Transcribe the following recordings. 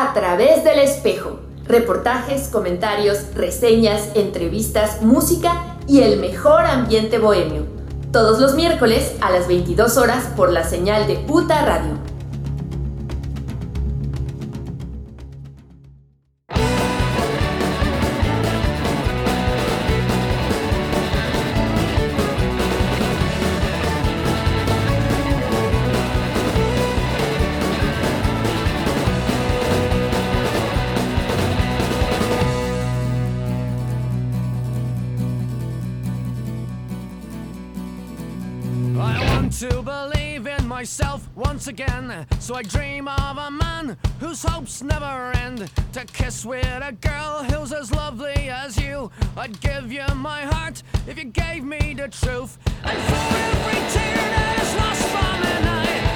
A través del espejo. Reportajes, comentarios, reseñas, entrevistas, música y el mejor ambiente bohemio. Todos los miércoles a las 22 horas por la señal de Puta Radio. So I dream of a man whose hopes never end. To kiss with a girl who's as lovely as you. I'd give you my heart if you gave me the truth. And for every tear that is lost from an eye,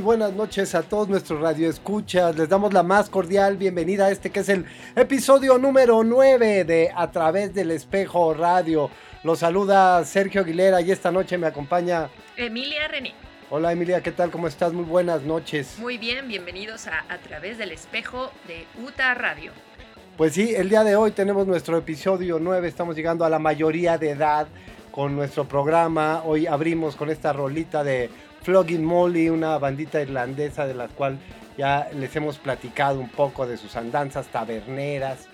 Muy buenas noches a todos nuestros radioescuchas. Les damos la más cordial bienvenida a este que es el episodio número 9 de A través del espejo radio. Los saluda Sergio Aguilera y esta noche me acompaña. Emilia René. Hola Emilia, ¿qué tal? ¿Cómo estás? Muy buenas noches. Muy bien, bienvenidos a A través del espejo de UTA Radio. Pues sí, el día de hoy tenemos nuestro episodio 9. Estamos llegando a la mayoría de edad con nuestro programa. Hoy abrimos con esta rolita de Flogging Molly, una bandita irlandesa de la cual ya les hemos platicado un poco de sus andanzas taberneras.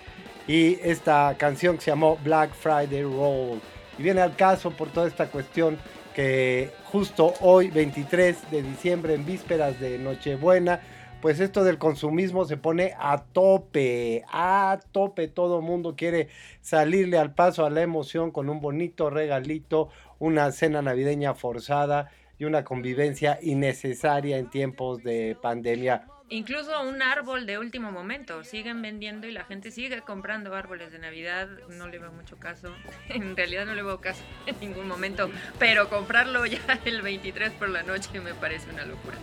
Y esta canción que se llamó Black Friday Roll. Y viene al caso por toda esta cuestión que justo hoy, 23 de diciembre, en vísperas de Nochebuena, pues esto del consumismo se pone a tope, a tope. Todo mundo quiere salirle al paso a la emoción con un bonito regalito, una cena navideña forzada y una convivencia innecesaria en tiempos de pandemia. Incluso un árbol de último momento. Siguen vendiendo y la gente sigue comprando árboles de Navidad. No le veo mucho caso. En realidad no le veo caso en ningún momento. Pero comprarlo ya el 23 por la noche me parece una locura.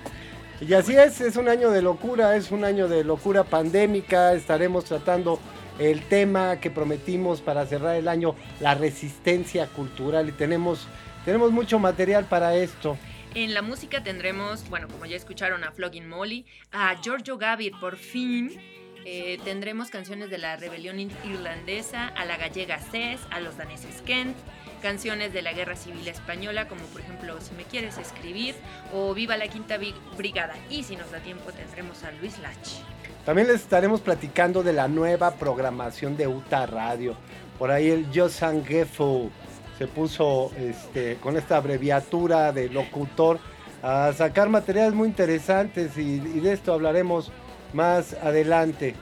Y así es, es un año de locura, es un año de locura pandémica. Estaremos tratando el tema que prometimos para cerrar el año, la resistencia cultural. Y tenemos, tenemos mucho material para esto. En la música tendremos, bueno, como ya escucharon a Flogging Molly, a Giorgio Gavier por fin. Eh, tendremos canciones de la rebelión irlandesa, a la gallega Cés, a los daneses Kent, canciones de la Guerra Civil Española, como por ejemplo Si me quieres escribir o Viva la Quinta Brigada. Y si nos da tiempo tendremos a Luis Lach. También les estaremos platicando de la nueva programación de UTA Radio. Por ahí el Josan Gefo se puso este, con esta abreviatura de locutor a sacar materiales muy interesantes y, y de esto hablaremos más adelante.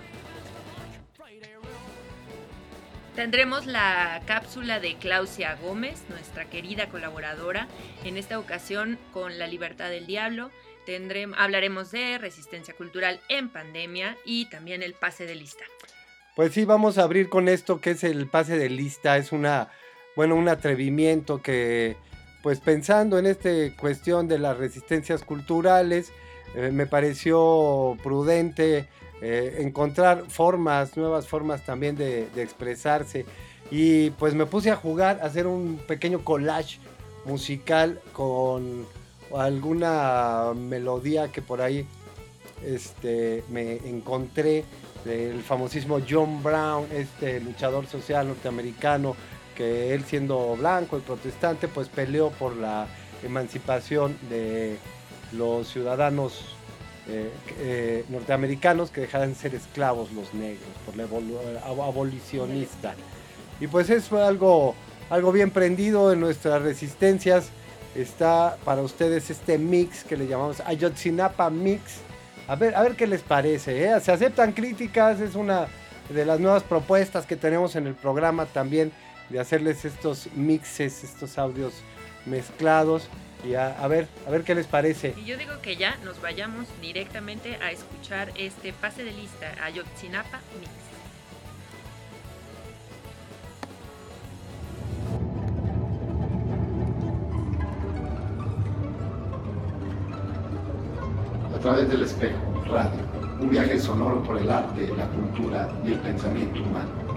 Tendremos la cápsula de Clausia Gómez, nuestra querida colaboradora, en esta ocasión con La Libertad del Diablo. Tendremos, hablaremos de resistencia cultural en pandemia y también el pase de lista. Pues sí, vamos a abrir con esto que es el pase de lista. Es una, bueno, un atrevimiento que, pues pensando en esta cuestión de las resistencias culturales, eh, me pareció prudente eh, encontrar formas, nuevas formas también de, de expresarse. Y pues me puse a jugar, a hacer un pequeño collage musical con alguna melodía que por ahí este, me encontré del famosísimo John Brown, este luchador social norteamericano, que él siendo blanco y protestante, pues peleó por la emancipación de los ciudadanos eh, eh, norteamericanos que dejaran de ser esclavos los negros, por la abolicionista. Y pues es algo, algo bien prendido en nuestras resistencias. Está para ustedes este mix que le llamamos Ayotzinapa Mix. A ver, a ver qué les parece. ¿eh? Se aceptan críticas, es una de las nuevas propuestas que tenemos en el programa también de hacerles estos mixes, estos audios mezclados. Y a, a ver, a ver qué les parece. Y yo digo que ya nos vayamos directamente a escuchar este pase de lista a Yotzinapa Mix. a través del espejo, radio, un viaje sonoro por el arte, la cultura y el pensamiento humano.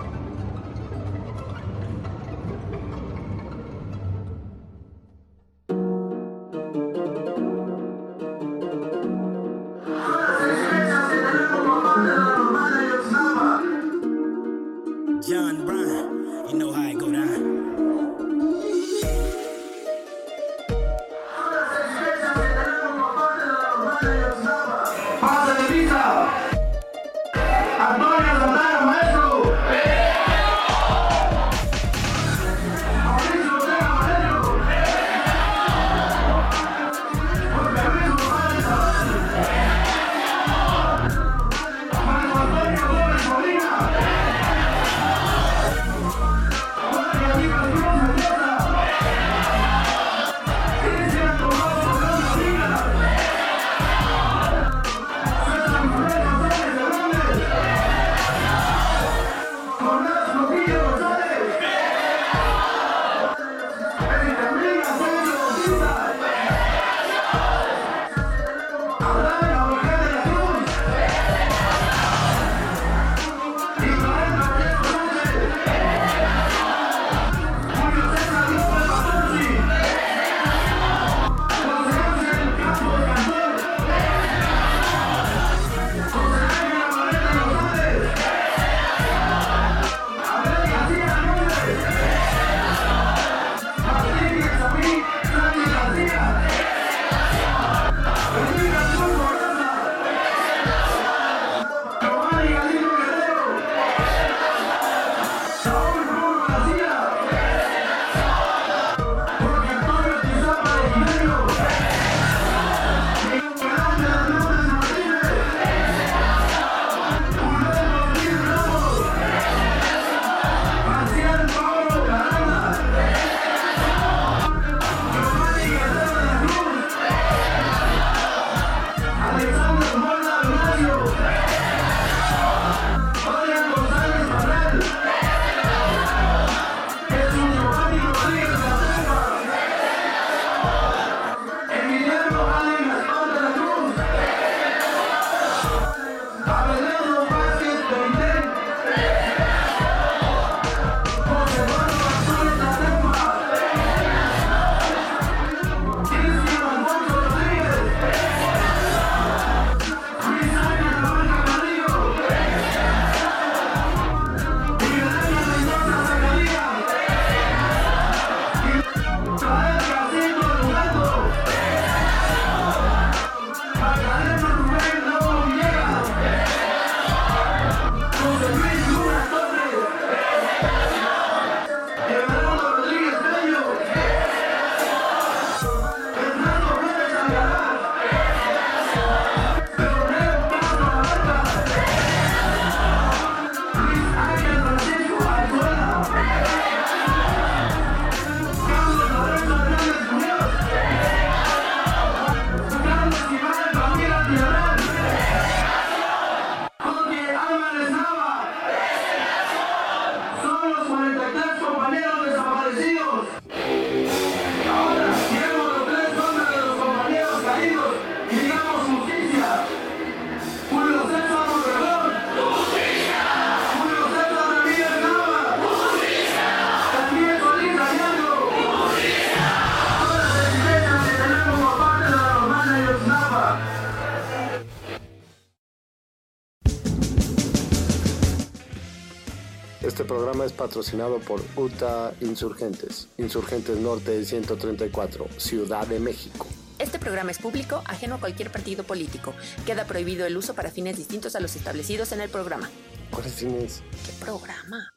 Patrocinado por UTA Insurgentes, Insurgentes Norte 134, Ciudad de México. Este programa es público, ajeno a cualquier partido político. Queda prohibido el uso para fines distintos a los establecidos en el programa. ¿Cuáles fines? ¿Qué programa?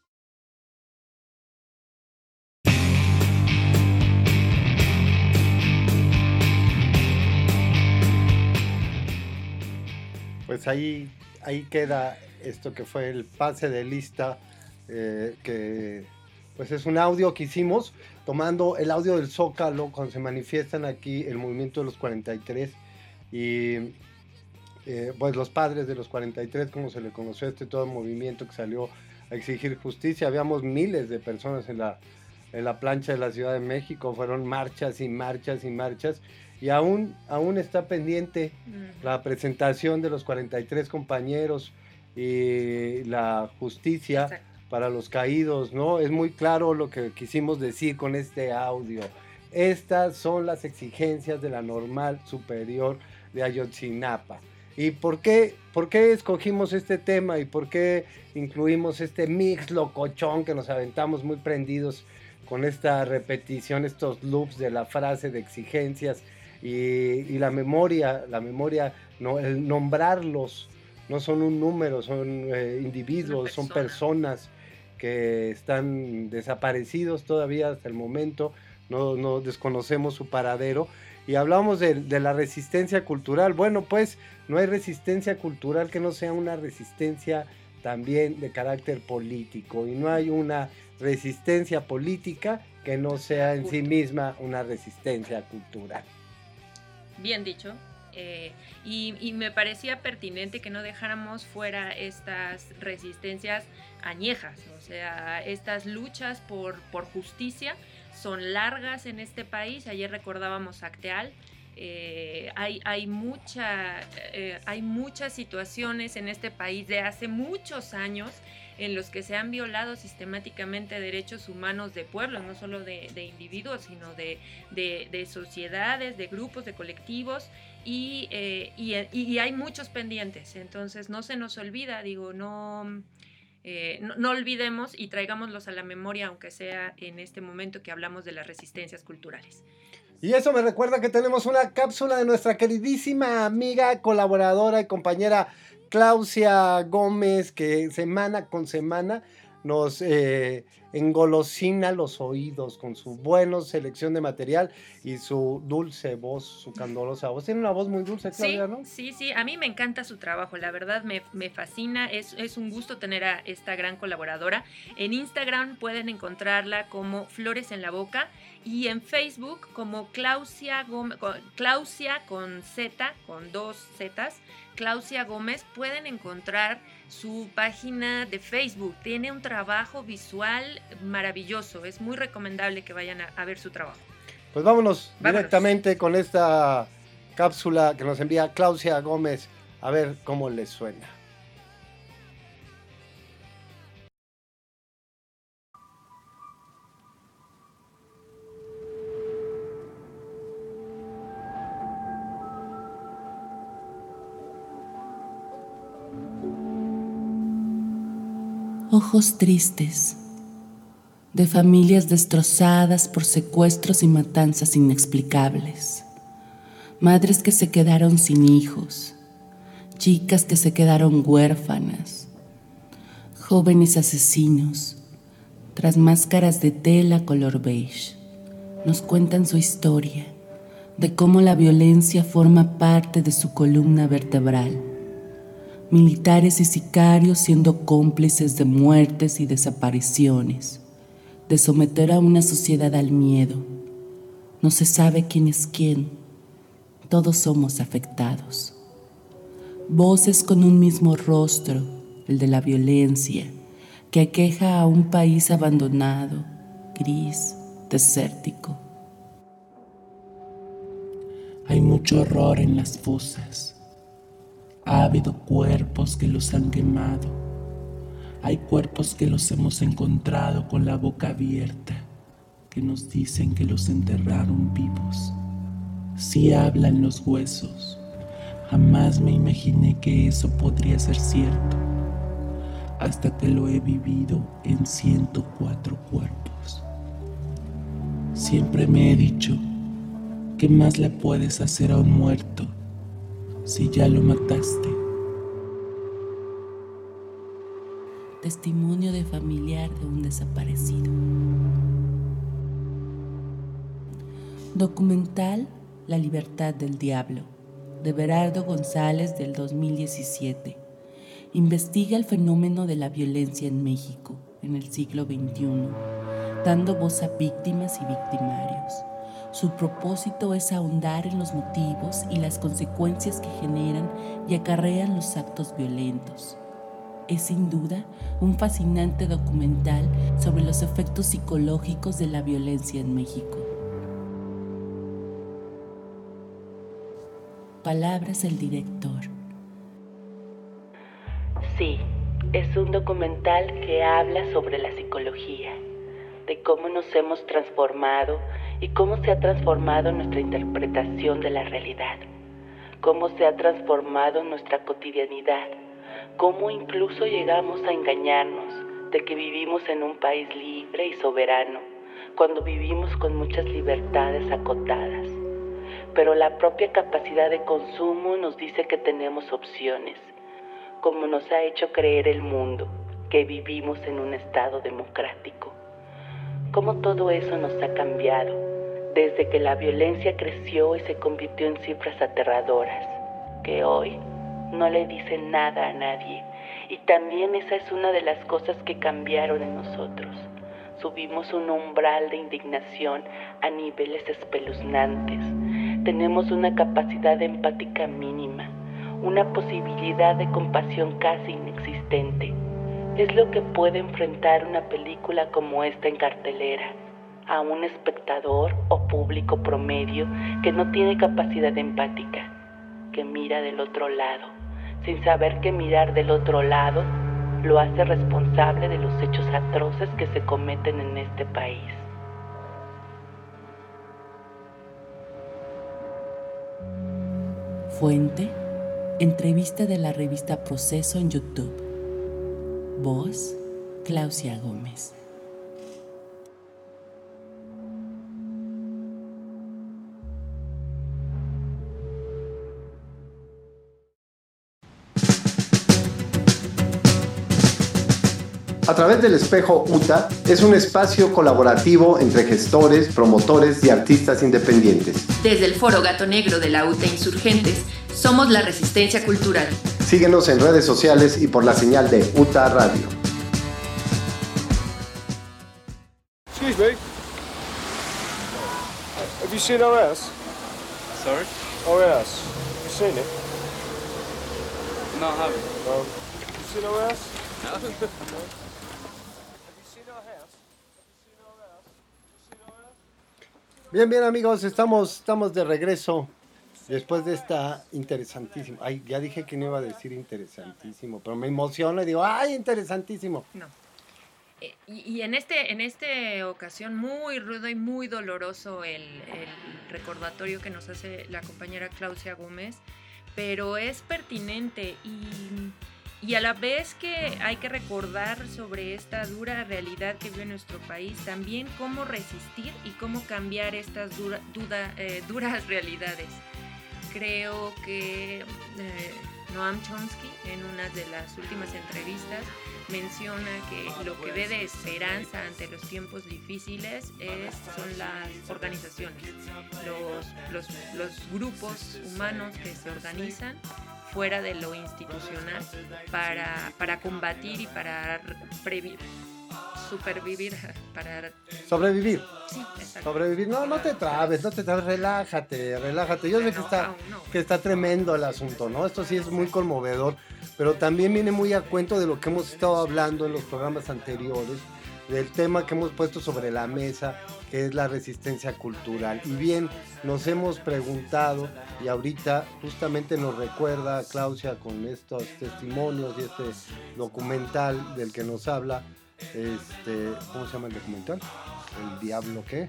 Pues ahí, ahí queda esto que fue el pase de lista, eh, que pues es un audio que hicimos tomando el audio del Zócalo cuando se manifiestan aquí el movimiento de los 43 y eh, pues los padres de los 43, como se le conoció este todo el movimiento que salió a exigir justicia. Habíamos miles de personas en la, en la plancha de la Ciudad de México, fueron marchas y marchas y marchas y aún, aún está pendiente Mm. la presentación de los 43 compañeros y la justicia Exacto. Para los caídos, ¿no? Es muy claro lo que quisimos decir con este audio. Estas son las exigencias de la normal superior de Ayotzinapa. ¿Y por qué, por qué escogimos este tema y por qué incluimos este mix locochón que nos aventamos muy prendidos con esta repetición, estos loops de la frase de exigencias y, y la memoria, la memoria, no, el nombrarlos, no son un número, son eh, individuos, son persona. personas que están desaparecidos todavía hasta el momento, no, no desconocemos su paradero. Y hablamos de, de la resistencia cultural. Bueno, pues no hay resistencia cultural que no sea una resistencia también de carácter político. Y no hay una resistencia política que no sea en sí misma una resistencia cultural. Bien dicho. Eh, y, me parecía pertinente que no dejáramos fuera estas resistencias añejas, o sea, estas luchas por, por justicia son largas en este país. Ayer recordábamos Acteal. eh, hay, hay, mucha, eh, hay muchas situaciones en este país de hace muchos años en los que se han violado sistemáticamente derechos humanos de pueblos, no solo de, individuos, sino de, de, sociedades, de grupos, de colectivos, y, eh, y, y, hay muchos pendientes. Entonces no se nos olvida, digo, no, eh, no, no, olvidemos y traigámoslos a la memoria, aunque sea en este momento que hablamos de las resistencias culturales. Y eso me recuerda que tenemos una cápsula de nuestra queridísima amiga, colaboradora y compañera Claudia Gómez, que semana con semana nos eh, engolosina los oídos con su buena selección de material y su dulce voz, su candorosa voz. Tiene una voz muy dulce, Claudia, sí, ¿no? Sí, sí, a mí me encanta su trabajo, la verdad me, me fascina, es, es, un gusto tener a esta gran colaboradora. En Instagram pueden encontrarla como Flores en la Boca y en Facebook como Claudia, Gómez, con Z, con dos Zetas, Claudia Gómez, pueden encontrar su página de Facebook. Tiene un trabajo visual maravilloso. Es muy recomendable que vayan a, a ver su trabajo. Pues vámonos, vámonos, directamente con esta cápsula que nos envía Claudia Gómez a ver cómo les suena. Ojos tristes, de familias destrozadas por secuestros y matanzas inexplicables, madres que se quedaron sin hijos, chicas que se quedaron huérfanas, jóvenes asesinos, tras máscaras de tela color beige, nos cuentan su historia de cómo la violencia forma parte de su columna vertebral militares y sicarios siendo cómplices de muertes y desapariciones, de someter a una sociedad al miedo. No se sabe quién es quién, todos somos afectados. Voces con un mismo rostro, el de la violencia, que aqueja a un país abandonado, gris, desértico. Hay mucho horror en las fosas ha habido cuerpos que los han quemado. Hay cuerpos que los hemos encontrado con la boca abierta, que nos dicen que los enterraron vivos. Sí hablan los huesos. Jamás me imaginé que eso podría ser cierto. hasta que lo he vivido en 104 cuerpos. Siempre me he dicho, ¿qué más le puedes hacer a un muerto si ya lo mataste? Testimonio de familiar de un desaparecido. Documental La libertad del diablo, de Berardo González del 2017. Investiga el fenómeno de la violencia en México en el siglo XXI, dando voz a víctimas y victimarios. Su propósito es ahondar en los motivos y las consecuencias que generan y acarrean los actos violentos. Es sin duda un fascinante documental sobre los efectos psicológicos de la violencia en México. Palabras del director. Sí, es un documental que habla sobre la psicología, de cómo nos hemos transformado y cómo se ha transformado nuestra interpretación de la realidad, cómo se ha transformado nuestra cotidianidad, cómo incluso llegamos a engañarnos de que vivimos en un país libre y soberano, cuando vivimos con muchas libertades acotadas. Pero la propia capacidad de consumo nos dice que tenemos opciones como nos ha hecho creer el mundo que vivimos en un estado democrático. Cómo todo eso nos ha cambiado desde que la violencia creció y se convirtió en cifras aterradoras, que hoy no le dicen nada a nadie. Y también esa es una de las cosas que cambiaron en nosotros. Subimos un umbral de indignación a niveles espeluznantes. Tenemos una capacidad empática mínima una posibilidad de compasión casi inexistente. Es lo que puede enfrentar una película como esta en cartelera a un espectador o público promedio que no tiene capacidad empática, que mira del otro lado, sin saber que mirar del otro lado lo hace responsable de los hechos atroces que se cometen en este país. Fuente Entrevista de la revista Proceso en YouTube. Voz, Claudia Gómez. A través del espejo UTA es un espacio colaborativo entre gestores, promotores y artistas independientes. Desde el Foro Gato Negro de la UTA Insurgentes, somos la resistencia cultural. Síguenos en redes sociales y por la señal de UTA Radio. Excuse me. Have you seen our? Sorry? Our. Have you seen it? No, I haven't. No. Have you seen our? No. Have you seen our house? Have you seen our house? Have you seen our house? Bien, bien amigos, estamos, estamos de regreso después de esta interesantísimo. Ay, ya dije que no iba a decir interesantísimo, pero me emociono y digo, ay, interesantísimo. No. Eh, Y, y en este en esta ocasión muy rudo y muy doloroso el, el recordatorio que nos hace la compañera Claudia Gómez, pero es pertinente y, y a la vez que hay que recordar sobre esta dura realidad que vive nuestro país, también cómo resistir y cómo cambiar estas dura- duda- eh, duras realidades. Creo que eh, Noam Chomsky en una de las últimas entrevistas menciona que lo que ve de esperanza ante los tiempos difíciles es, son las organizaciones, los, los, los grupos humanos que se organizan fuera de lo institucional para, para combatir y para previ- supervivir, para... Sobrevivir, Sí, exacto. sobrevivir. No, no te trabes, no te trabes, relájate, relájate. Yo sé que está, no. que está tremendo el asunto, ¿no? Esto sí es muy conmovedor, pero también viene muy a cuento de lo que hemos estado hablando en los programas anteriores, del tema que hemos puesto sobre la mesa, que es la resistencia cultural. Y bien, nos hemos preguntado, y ahorita justamente nos recuerda Claudia con estos testimonios y este documental del que nos habla, este, ¿cómo se llama el documental? El diablo qué?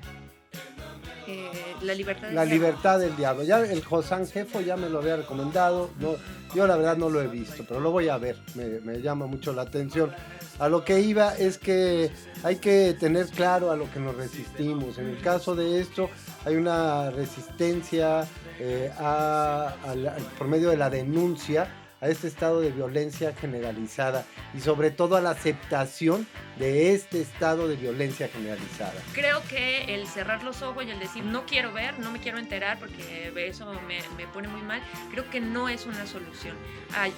Eh, la libertad del La diablo. libertad del diablo. Ya el Josán Jefo ya me lo había recomendado. No, yo la verdad no lo he visto, pero lo voy a ver. Me, me llama mucho la atención. A lo que iba es que hay que tener claro a lo que nos resistimos. En el caso de esto hay una resistencia eh, a- a la- por medio de la denuncia a este estado de violencia generalizada y sobre todo a la aceptación de este estado de violencia generalizada. Creo que el cerrar los ojos y el decir no quiero ver, no me quiero enterar porque eso me, me pone muy mal, creo que no es una solución.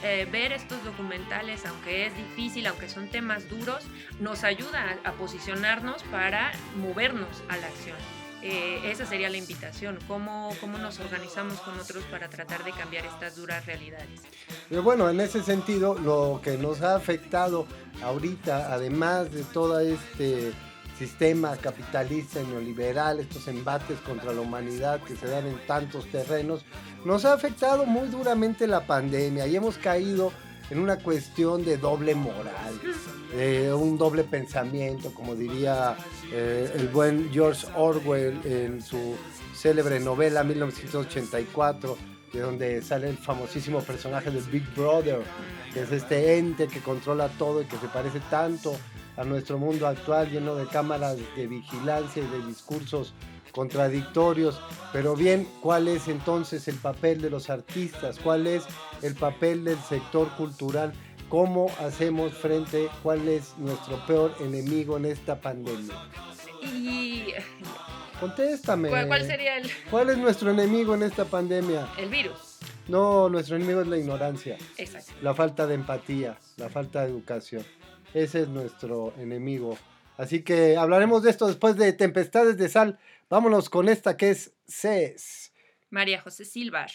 Eh, ver estos documentales, aunque es difícil, aunque son temas duros, nos ayuda a posicionarnos para movernos a la acción. Eh, esa sería la invitación, cómo, cómo nos organizamos con otros para tratar de cambiar estas duras realidades. Pero bueno, en ese sentido, lo que nos ha afectado ahorita, además de todo este sistema capitalista y neoliberal, estos embates contra la humanidad que se dan en tantos terrenos, nos ha afectado muy duramente la pandemia y hemos caído en una cuestión de doble moral, de un doble pensamiento, como diría eh, el buen George Orwell en su célebre novela 1984, de donde sale el famosísimo personaje del Big Brother, que es este ente que controla todo y que se parece tanto a nuestro mundo actual, lleno de cámaras de vigilancia y de discursos contradictorios. Pero bien, ¿cuál es entonces el papel de los artistas? ¿Cuál es el papel del sector cultural? ¿Cómo hacemos frente? ¿Cuál es nuestro peor enemigo en esta pandemia? ¿Y Contéstame. cuál, cuál sería el, ¿Cuál es nuestro enemigo en esta pandemia? el virus? No, nuestro enemigo es la ignorancia, Exacto. la falta de empatía, la falta de educación. Ese es nuestro enemigo. Así que hablaremos de esto después de Tempestades de Sal. Vámonos con esta que es CES. María José Silvar,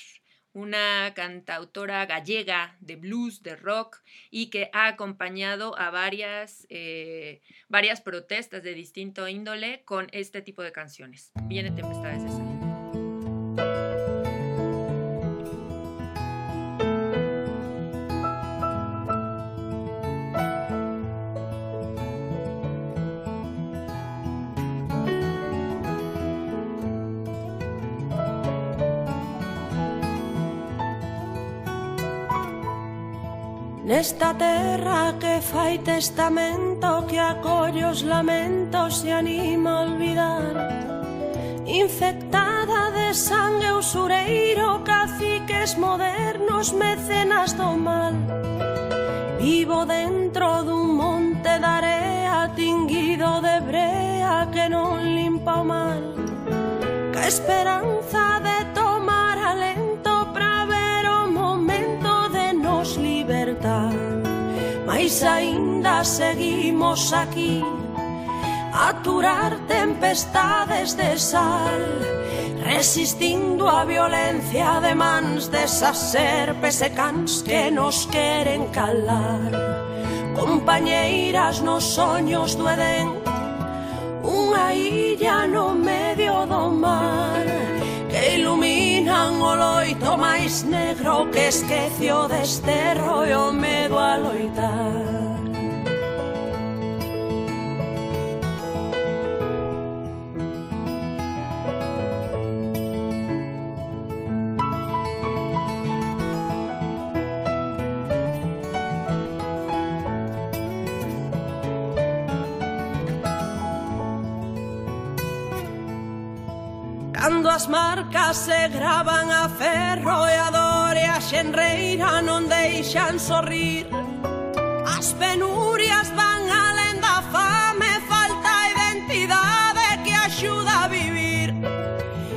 una cantautora gallega de blues, de rock y que ha acompañado a varias, eh, varias protestas de distinto índole con este tipo de canciones. Viene Tempestades de Sal. Nesta terra que fai testamento Que acolle os lamentos e anima a olvidar. Infectada de sangue usureiro Caciques modernos, mecenas do mal. Vivo dentro dun monte de area Tinguido de brea que non limpa o mal. Ca esperanza pois aínda seguimos aquí. Aturar tempestades de sal resistindo a violencia de mans desas serpes e cans que nos queren calar. Compañeiras nos soños do Edén unha illa no medio do mar. Van o loito máis negro que esquecio e o medo a loitar Cando as marcas se gravan a ferro e a dor e a xenreira non deixan sorrir. As penurias van alén da fame, falta identidade que axuda a vivir.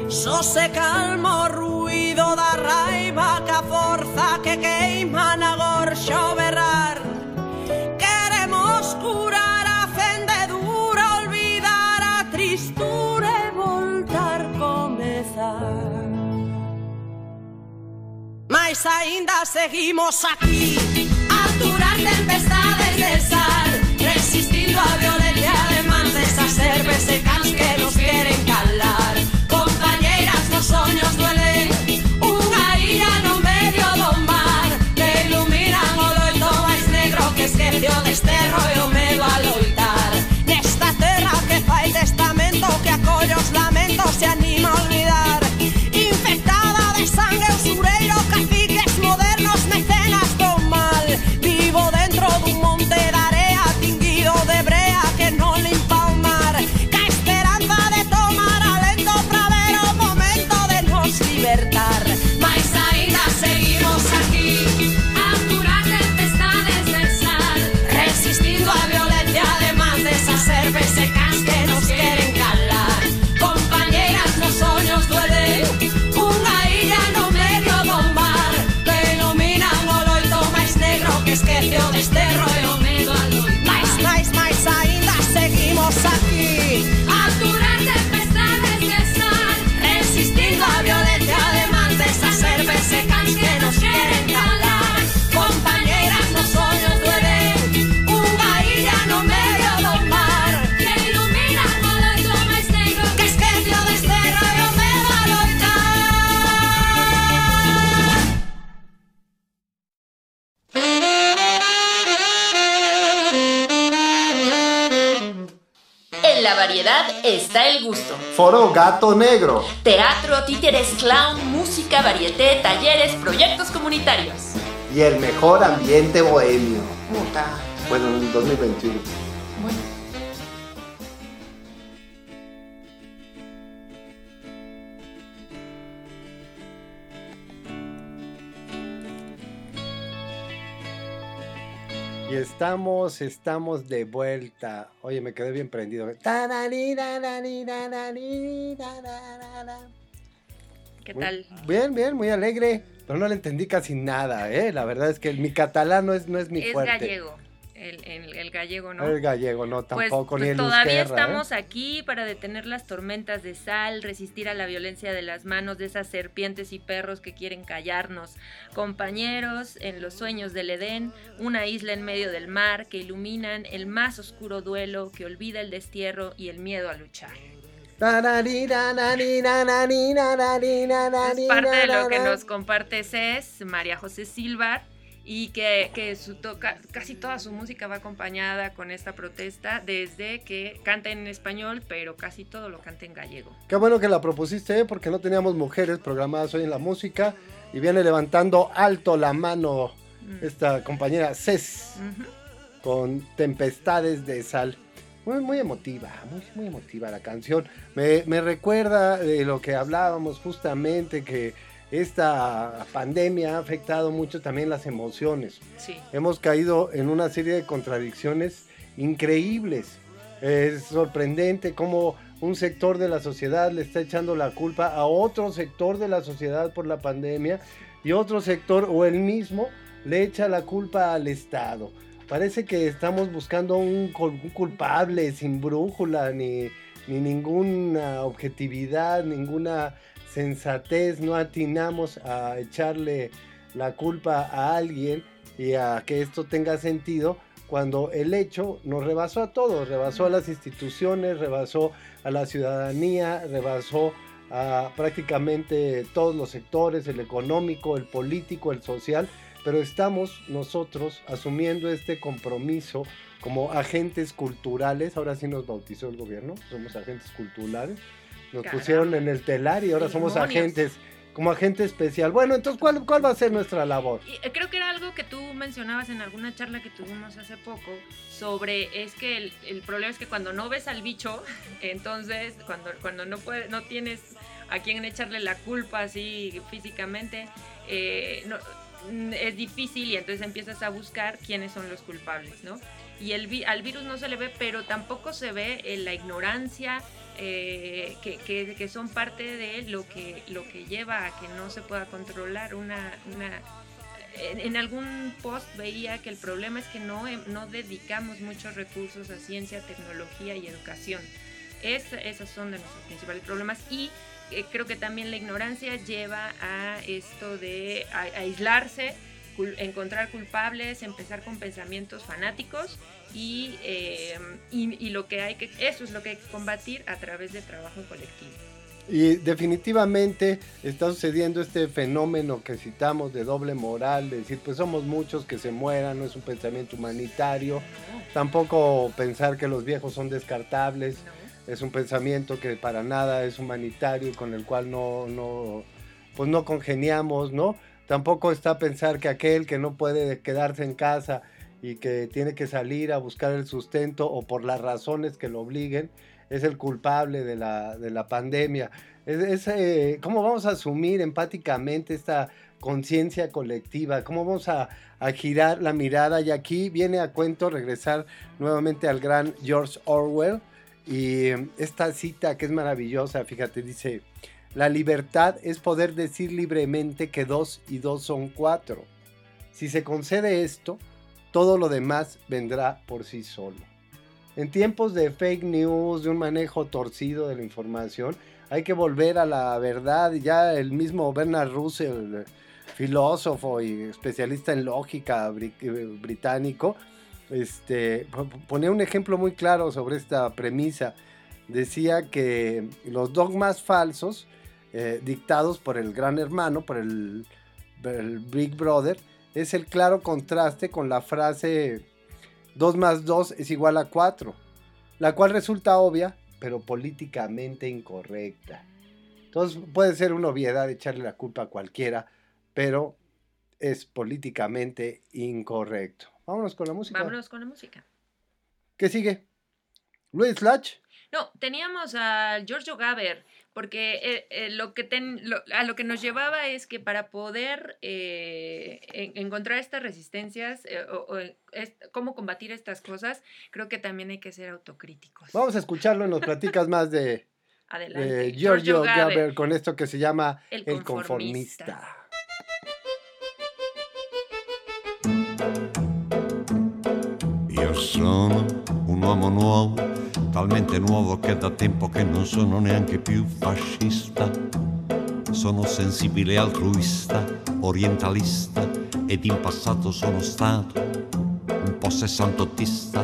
Só se calma o ruido da raiva Mas aínda seguimos aquí a aturar tempestades de sal, resistindo a violencia de mans desas serpes e cans que nos queren calar. Compañeiras nos soños duelen, unha illa no medio do mar, que iluminan o loito máis negro que esquece o desterro e o medo a loitar. Nesta terra que fai testamento que acolle os lamentos e Foro Gato Negro. Teatro, títeres, clown, música, varieté, talleres, proyectos comunitarios. Y el mejor ambiente bohemio. Puta. Bueno, en 2021. Estamos, estamos de vuelta. Oye, me quedé bien prendido. ¿Qué Muy- tal? Bien, bien, muy alegre. Pero no le entendí casi nada, ¿eh? La verdad es que mi catalán no es, no es mi Es fuerte. gallego. El, el- el gallego, ¿no? El gallego, no, Pues, tampoco, pues ni el todavía ¿eh? estamos aquí para detener las tormentas de sal, resistir a la violencia de las manos de esas serpientes y perros que quieren callarnos. Compañeros en los sueños del Edén, una isla en medio del mar que iluminan el más oscuro duelo que olvida el destierro y el miedo a luchar. Es parte de lo que nos comparte Cés, María José Silva, y que, que su toca, casi toda su música va acompañada con esta protesta desde que canta en español, pero casi todo lo canta en gallego. Qué bueno que la propusiste, ¿eh? porque no teníamos mujeres programadas hoy en la música. Y viene levantando alto la mano Mm. esta compañera Cés Ujú. con Tempestades de Sal. Muy, muy emotiva, muy, muy emotiva la canción. Me, me recuerda de lo que hablábamos justamente, que esta pandemia ha afectado mucho también las emociones. Sí. Hemos caído en una serie de contradicciones increíbles. Es sorprendente cómo un sector de la sociedad le está echando la culpa a otro sector de la sociedad por la pandemia y otro sector o el mismo le echa la culpa al Estado. Parece que estamos buscando un, cul- un culpable sin brújula ni, ni ninguna objetividad, ninguna sensatez. No atinamos a echarle la culpa a alguien y a que esto tenga sentido cuando el hecho nos rebasó a todos, rebasó a las instituciones, rebasó a la ciudadanía, rebasó a prácticamente todos los sectores, el económico, el político, el social, pero estamos nosotros asumiendo este compromiso como agentes culturales, ahora sí nos bautizó el gobierno, somos agentes culturales, nos Caramba. pusieron en el telar y ahora somos Demonios. agentes como agente especial. Bueno, entonces, ¿cuál, cuál va a ser nuestra labor? Eh, creo que era algo que tú mencionabas en alguna charla que tuvimos hace poco sobre es que el, el problema es que cuando no ves al bicho, entonces cuando, cuando no puedes, no tienes a quien echarle la culpa así físicamente, eh, no- mm, es difícil y entonces empiezas a buscar quiénes son los culpables, ¿no? Y el, al virus no se le ve, pero tampoco se ve eh, la ignorancia eh, que, que- que son parte de lo que, lo que lleva a que no se pueda controlar una, una en, algún post veía que el problema es que no, em- no dedicamos muchos recursos a ciencia, tecnología y educación. Es- esos son de nuestros principales problemas y eh, creo que también la ignorancia lleva a esto de a- aislarse, encontrar culpables, empezar con pensamientos fanáticos y, eh, y, y lo que hay que, eso es lo que hay que combatir a través de trabajo colectivo. Y definitivamente está sucediendo este fenómeno que citamos de doble moral, de decir, pues somos muchos que se mueran, no es un pensamiento humanitario, tampoco pensar que los viejos son descartables, es un pensamiento que para nada es humanitario y con el cual no, no, pues no congeniamos, ¿no? Tampoco está pensar que aquel que no puede quedarse en casa y que tiene que salir a buscar el sustento o por las razones que lo obliguen, es el culpable de la, de la pandemia. Es, es, eh, ¿Cómo vamos a asumir empáticamente esta conciencia colectiva? ¿Cómo vamos a, a girar la mirada? Y aquí viene a cuento regresar nuevamente al gran George Orwell. Y eh, esta cita que es maravillosa, fíjate, dice, la libertad es poder decir libremente que dos y dos son cuatro. Si se concede esto, todo lo demás vendrá por sí solo. En tiempos de fake news, de un manejo torcido de la información, hay que volver a la verdad. Ya el mismo Bernard Russell, filósofo y especialista en lógica eh, británico, este, po- ponía un ejemplo muy claro sobre esta premisa. Decía que los dogmas falsos, eh, dictados por el gran hermano, por el Big Brother, es el claro contraste con la frase 2 más 2 es igual a 4. la cual resulta obvia, pero políticamente incorrecta. Entonces puede ser una obviedad echarle la culpa a cualquiera, pero es políticamente incorrecto. Vámonos con la música. Vámonos con la música. ¿Qué sigue? Luis Lach. No, teníamos a Giorgio Gaber, porque eh, eh, lo que ten- lo- a lo que nos llevaba es que para poder eh, en- encontrar estas resistencias eh, o, o, es- cómo combatir estas cosas, creo que también hay que ser autocríticos. Vamos a escucharlo, nos platicas más de, Giorgio Gaber. Gaber con esto que se llama El El conformista. conformista. Io sono un uomo nuovo, talmente nuovo che da tempo che non sono neanche più fascista. Sono sensibile altruista, orientalista ed in passato sono stato un po' sessantottista.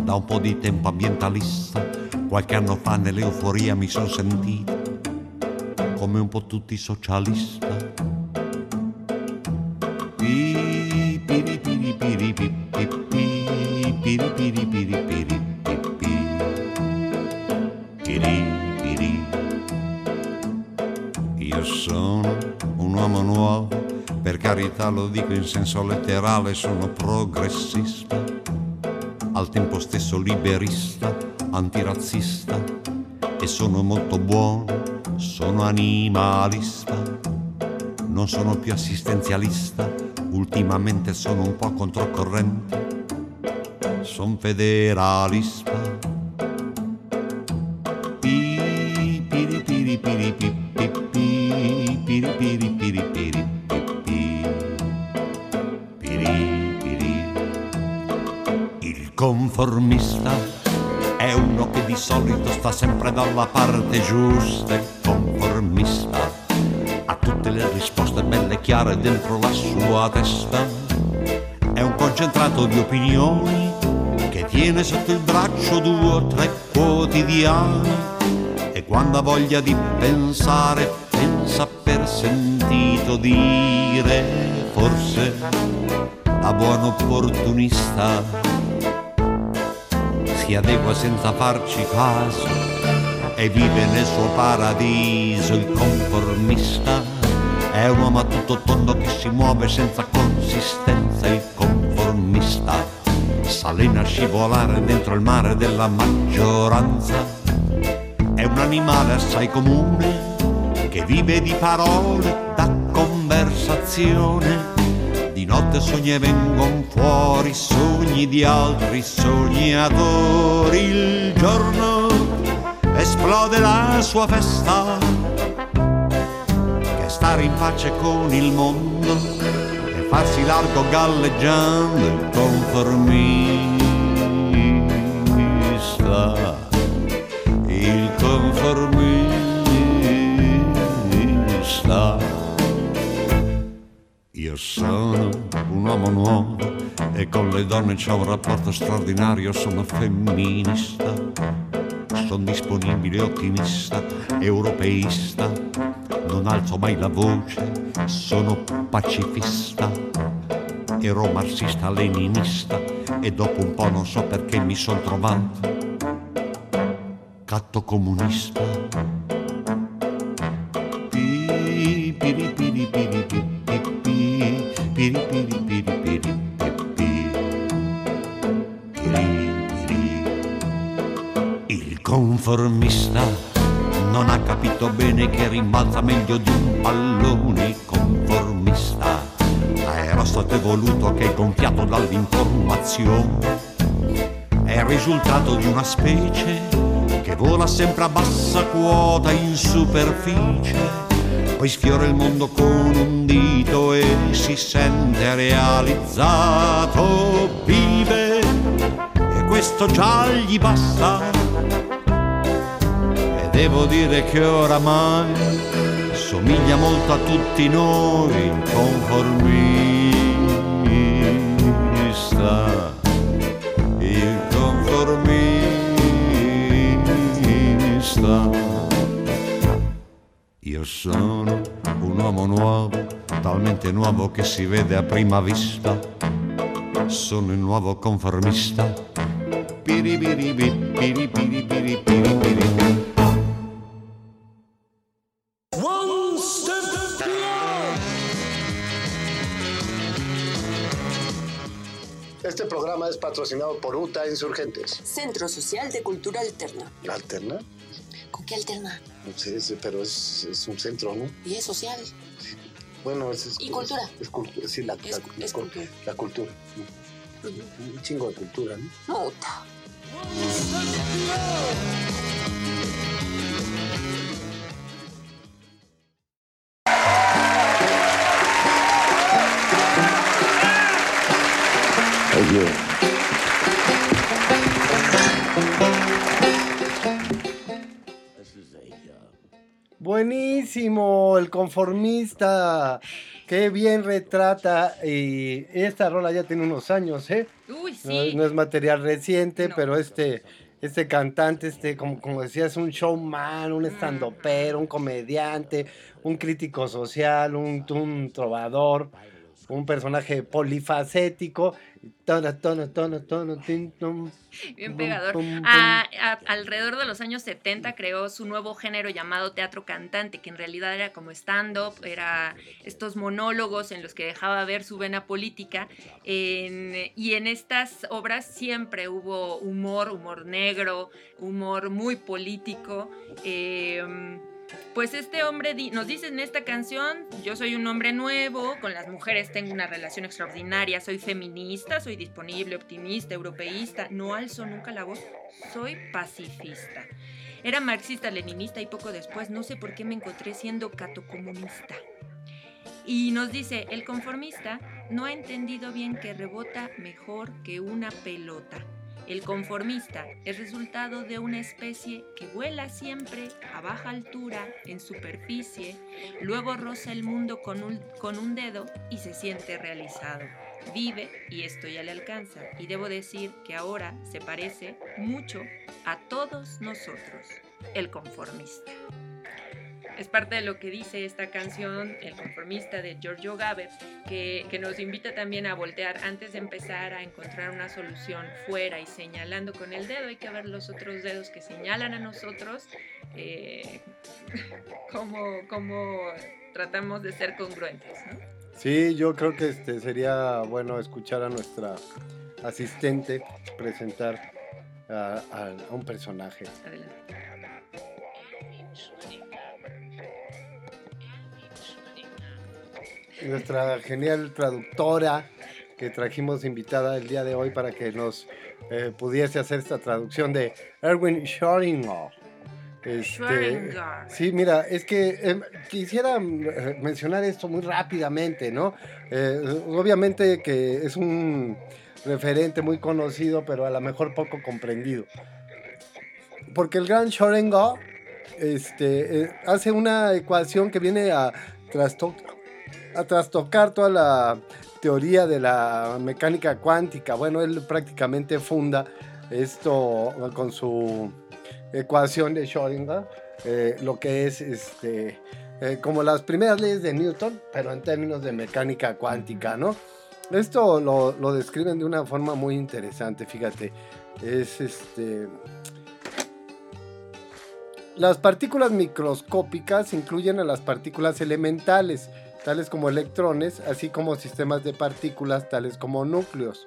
Da un po' di tempo ambientalista, qualche anno fa nell'euforia mi sono sentito come un po' tutti socialista. Lo dico in senso letterale, sono progressista, al tempo stesso liberista, antirazzista e sono molto buono, sono animalista non sono più assistenzialista, ultimamente sono un po' controcorrente, son federalista. Sta sempre dalla parte giusta, il conformista ha tutte le risposte belle chiare dentro la sua testa. È un concentrato di opinioni che tiene sotto il braccio due o tre quotidiani e quando ha voglia di pensare pensa per sentito dire forse da buon opportunista si adegua senza farci caso e vive nel suo paradiso il conformista. È un uomo a tutto tondo che si muove senza consistenza il conformista. S'allena a scivolare dentro il mare della maggioranza. È un animale assai comune che vive di parole da conversazione di notte sogni e vengono fuori sogni di altri sognatori il giorno esplode la sua festa che stare in pace con il mondo e farsi largo galleggiando il conformista. Il conformista sono un uomo nuovo e con le donne c'ho un rapporto straordinario, sono femminista, sono disponibile, ottimista, europeista, non alzo mai la voce, sono pacifista, ero marxista, leninista e dopo un po' non so perché mi sono trovato catto comunista. Il conformista non ha capito bene che rimbalza meglio di un pallone conformista. Era stato evoluto che è gonfiato dall'informazione. È il risultato di una specie che vola sempre a bassa quota in superficie, poi sfiora il mondo con un dito e si sente realizzato, vive e questo già gli basta. Devo dire che oramai somiglia molto a tutti noi il conformista. Il conformista. Io sono un uomo nuovo, talmente nuovo che si vede a prima vista. Sono il nuovo conformista. piri piri piri piri patrocinado por UTA Insurgentes. Centro Social de Cultura Alterna. ¿Alterna? ¿Con qué alterna? No sé, pero es, es un centro, ¿no? Y es social. Bueno, es... es ¿Y cultura? Es, cultura, sí, la, la- la cultura. la cultura. Un chingo de cultura, ¿no? Muta. Buenísimo, el conformista. Qué bien retrata. Y esta rola ya tiene unos años, ¿eh? Uy, No, sí. no es material reciente, pero este, este cantante, este, como, como decía, es un showman, un estandopero, un comediante, un crítico social, un, un trovador, un personaje polifacético. Tono, tono, tono, tono, tin, Bien pegador. pum, pum. A- a- alrededor de los años 70 creó su nuevo género llamado teatro cantante, que en realidad era como stand-up, era estos monólogos en los que dejaba ver su vena política. En- y en estas obras siempre hubo humor, humor negro, humor muy político. eh, pues este hombre nos dice en esta canción, yo soy un hombre nuevo, con las mujeres tengo una relación extraordinaria, soy feminista, soy disponible, optimista, europeísta, no alzo nunca la voz, soy pacifista. Era marxista, leninista y poco después, no sé por qué me encontré siendo catocomunista. Y nos dice, el conformista no ha entendido bien que rebota mejor que una pelota. El conformista es resultado de una especie que vuela siempre a baja altura, en superficie, luego roza el mundo con un, con un dedo y se siente realizado. Vive y esto ya le alcanza. Y debo decir que ahora se parece mucho a todos nosotros, el conformista. Es parte de lo que dice esta canción, El conformista de Giorgio Gaber, que, que nos invita también a voltear antes de empezar a encontrar una solución fuera y señalando con el dedo. Hay que ver los otros dedos que señalan a nosotros, eh, cómo, cómo tratamos de ser congruentes. ¿no? Sí, yo creo que este sería bueno escuchar a nuestra asistente presentar a, a- a un personaje. Adelante. Nuestra genial traductora que trajimos invitada el día de hoy para que nos eh, pudiese hacer esta traducción de Erwin Schrödinger. Este, sí, mira, es que eh, quisiera eh, mencionar esto muy rápidamente, ¿no? Eh, obviamente que es un referente muy conocido, pero a lo mejor poco comprendido. Porque el gran Schrödinger este, hace una ecuación que viene a, trasto- a trastocar toda la teoría de la mecánica cuántica. Bueno, él prácticamente funda esto con su ecuación de Schrödinger, eh, lo que es este, eh, como las primeras leyes de Newton, pero en términos de mecánica cuántica, ¿no? Esto lo, lo describen de una forma muy interesante, fíjate. Es este. Las partículas microscópicas incluyen a las partículas elementales, tales como electrones, así como sistemas de partículas, tales como núcleos.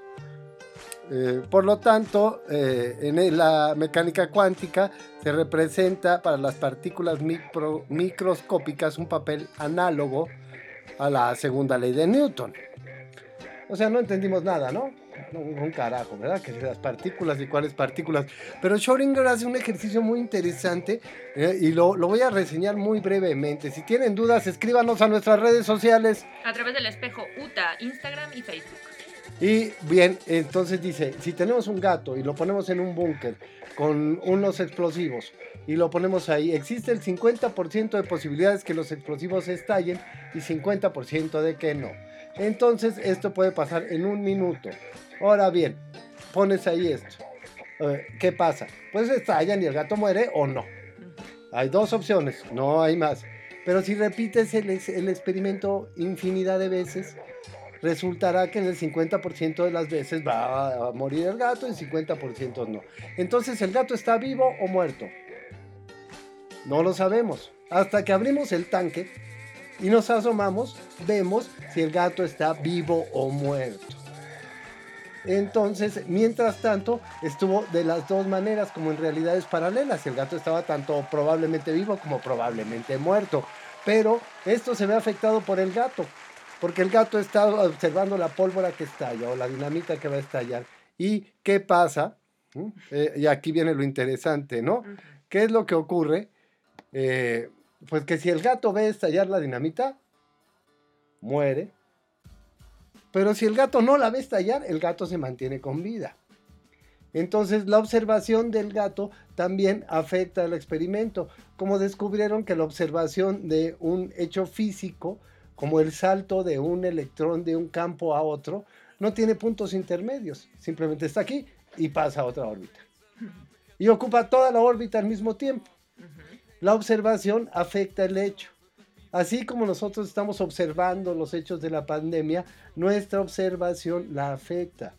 Eh, por lo tanto, eh, en la mecánica cuántica se representa para las partículas micro- microscópicas un papel análogo a la segunda ley de Newton. O sea, no entendimos nada, ¿no? Un, un carajo, ¿verdad? Que las partículas y cuáles partículas. Pero Schrödinger hace un ejercicio muy interesante eh, y lo, lo voy a reseñar muy brevemente. Si tienen dudas, escríbanos a nuestras redes sociales. A través del espejo UTA, Instagram y Facebook. Y bien, entonces dice, si tenemos un gato y lo ponemos en un búnker con unos explosivos y lo ponemos ahí, existe el 50% de posibilidades que los explosivos estallen y 50% de que no. Entonces esto puede pasar en un minuto. Ahora bien, pones ahí esto. ¿Qué pasa? Pues estallan y el gato muere o no. Hay dos opciones, no hay más. Pero si repites el, ex- el experimento infinidad de veces, resultará que en el 50% de las veces va a morir el gato y 50% no. Entonces, ¿el gato está vivo o muerto? No lo sabemos. Hasta que abrimos el tanque y nos asomamos, vemos si el gato está vivo o muerto. Entonces, mientras tanto, estuvo de las dos maneras, como en realidades paralelas. El gato estaba tanto probablemente vivo como probablemente muerto. Pero esto se ve afectado por el gato, porque el gato está observando la pólvora que estalla o la dinamita que va a estallar. ¿Y qué pasa? ¿Mm? Eh, y aquí viene lo interesante, ¿no? ¿Qué es lo que ocurre? Eh, pues que si el gato ve estallar la dinamita, muere. Pero si el gato no la ve estallar, el gato se mantiene con vida. Entonces la observación del gato también afecta al experimento, como descubrieron que la observación de un hecho físico, como el salto de un electrón de un campo a otro, no tiene puntos intermedios, simplemente está aquí y pasa a otra órbita. Y ocupa toda la órbita al mismo tiempo. La observación afecta el hecho. Así como nosotros estamos observando los hechos de la pandemia, nuestra observación la afecta.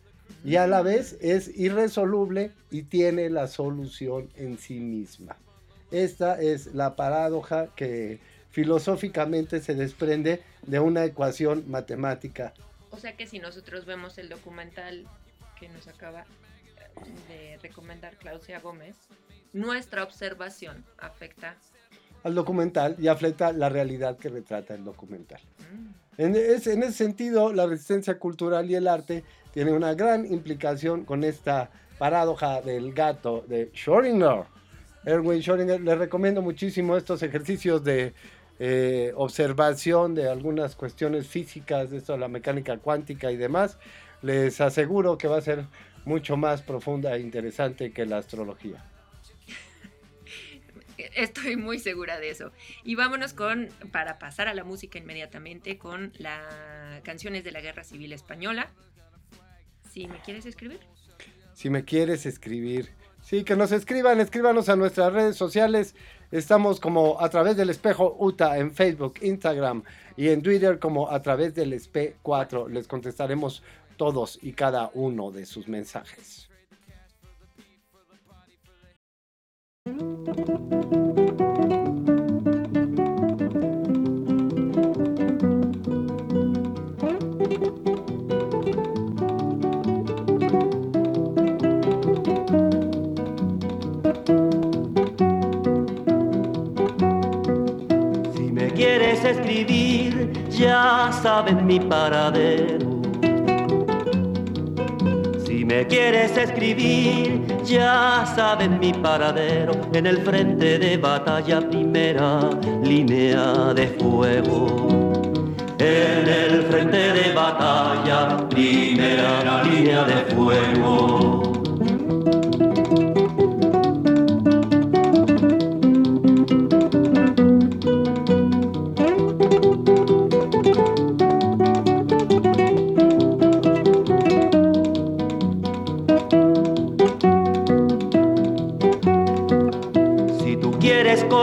Y a la vez es irresoluble y tiene la solución en sí misma. Esta es la paradoja que filosóficamente se desprende de una ecuación matemática. O sea que si nosotros vemos el documental que nos acaba de recomendar Claudia Gómez, nuestra observación afecta al documental y afecta la realidad que retrata el documental. En, es- en ese sentido, la resistencia cultural y el arte tienen una gran implicación con esta paradoja del gato de Schrödinger. Erwin Schrödinger, les recomiendo muchísimo estos ejercicios de eh, observación de algunas cuestiones físicas, de esto, la mecánica cuántica y demás. Les aseguro que va a ser mucho más profunda e interesante que la astrología. Estoy muy segura de eso. Y vámonos con, para pasar a la música inmediatamente, con las canciones de la Guerra Civil Española. Si me quieres escribir. Si me quieres escribir, sí, que nos escriban, escríbanos a nuestras redes sociales. Estamos como a través del espejo UTA en Facebook, Instagram y en Twitter como a través del espe 4. Les contestaremos todos y cada uno de sus mensajes. Si me quieres escribir, ya sabes mi paradero. Si me quieres escribir, ya sabes mi paradero. En el frente de batalla, primera línea de fuego. En el frente de batalla, primera línea de fuego.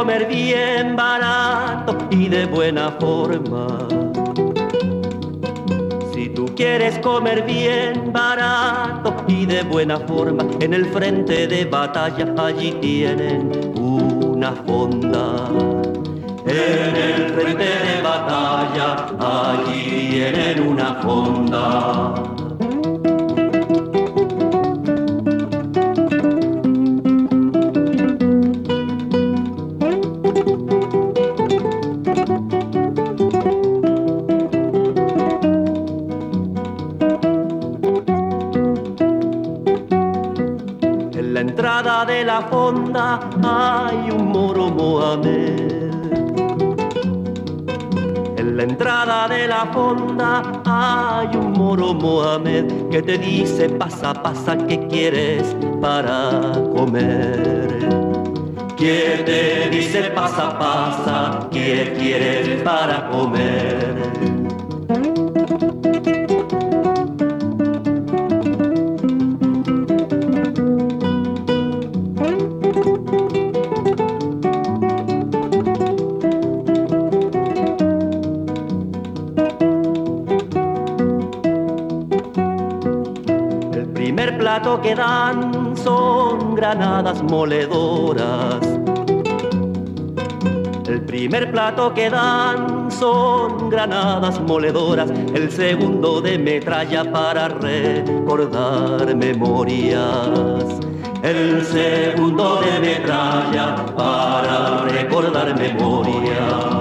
Comer bien barato y de buena forma. Si tú quieres comer bien barato y de buena forma, en el frente de batalla allí tienen una fonda. En el frente de batalla allí tienen una fonda. Que te dice pasa, pasa, ¿qué quieres para comer? Que te dice pasa, pasa, ¿qué quieres para comer? Moledoras. El primer plato que dan son granadas moledoras, el segundo de metralla para recordar memorias. El segundo de metralla para recordar memorias.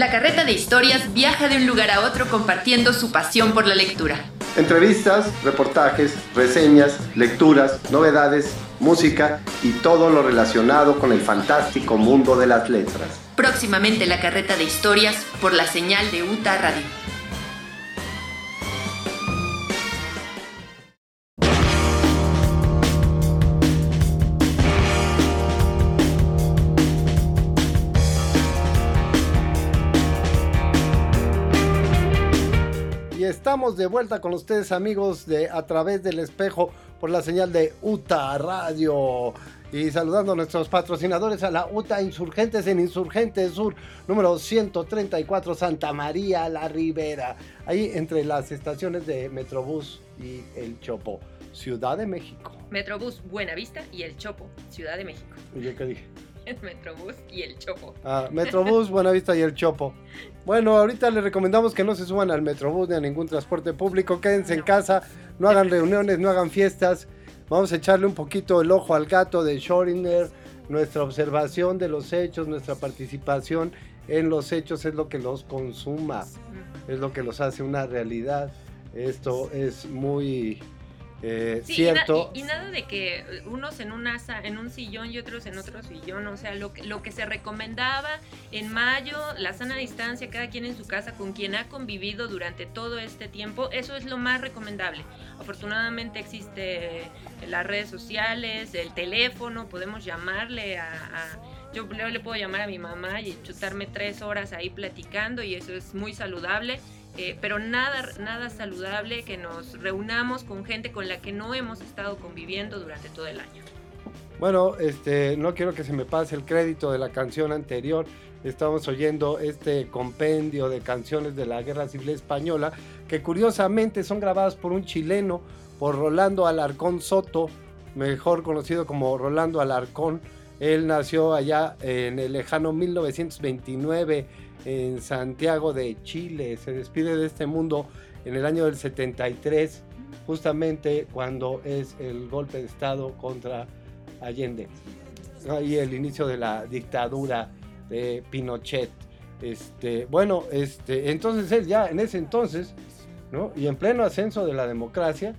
La carreta de historias viaja de un lugar a otro compartiendo su pasión por la lectura. Entrevistas, reportajes, reseñas, lecturas, novedades, música y todo lo relacionado con el fantástico mundo de las letras. Próximamente la carreta de historias por la señal de UTA Radio. Estamos de vuelta con ustedes amigos de A través del espejo por la señal de UTA Radio. Y saludando a nuestros patrocinadores a la UTA Insurgentes en Insurgentes Sur, número 134 Santa María La Ribera. Ahí entre las estaciones de Metrobús y El Chopo, Ciudad de México. Metrobús Buenavista y El Chopo, Ciudad de México. ¿Y yo qué dije? Metrobús y El Chopo. Ah, Metrobús, Buenavista y El Chopo. Bueno, ahorita les recomendamos que no se suban al Metrobús ni a ningún transporte público. Quédense en casa, no hagan reuniones, no hagan fiestas. Vamos a echarle un poquito el ojo al gato de Schrödinger. Nuestra observación de los hechos, nuestra participación en los hechos es lo que los consuma, es lo que los hace una realidad. Esto es muy eh, Sí, y na- cierto. Y, nada de que unos en una en un sillón y otros en otro sillón, o sea, lo que, lo que se recomendaba en mayo, la sana distancia, cada quien en su casa con quien ha convivido durante todo este tiempo, eso es lo más recomendable. Afortunadamente existe las redes sociales, el teléfono, podemos llamarle a... a- yo le puedo llamar a mi mamá y chutarme tres horas ahí platicando y eso es muy saludable. Eh, pero nada, nada saludable que nos reunamos con gente con la que no hemos estado conviviendo durante todo el año. Bueno, este, no quiero que se me pase el crédito de la canción anterior. Estamos oyendo este compendio de canciones de la Guerra Civil Española, que curiosamente son grabadas por un chileno, por Rolando Alarcón Soto, mejor conocido como Rolando Alarcón. Él nació allá en el lejano 1929 en Santiago de Chile. Se despide de este mundo en el año del 73, justamente cuando es el golpe de Estado contra Allende. Y el inicio de la dictadura de Pinochet. Este, bueno, este, entonces él ya en ese entonces, ¿no? Y en pleno ascenso de la democracia,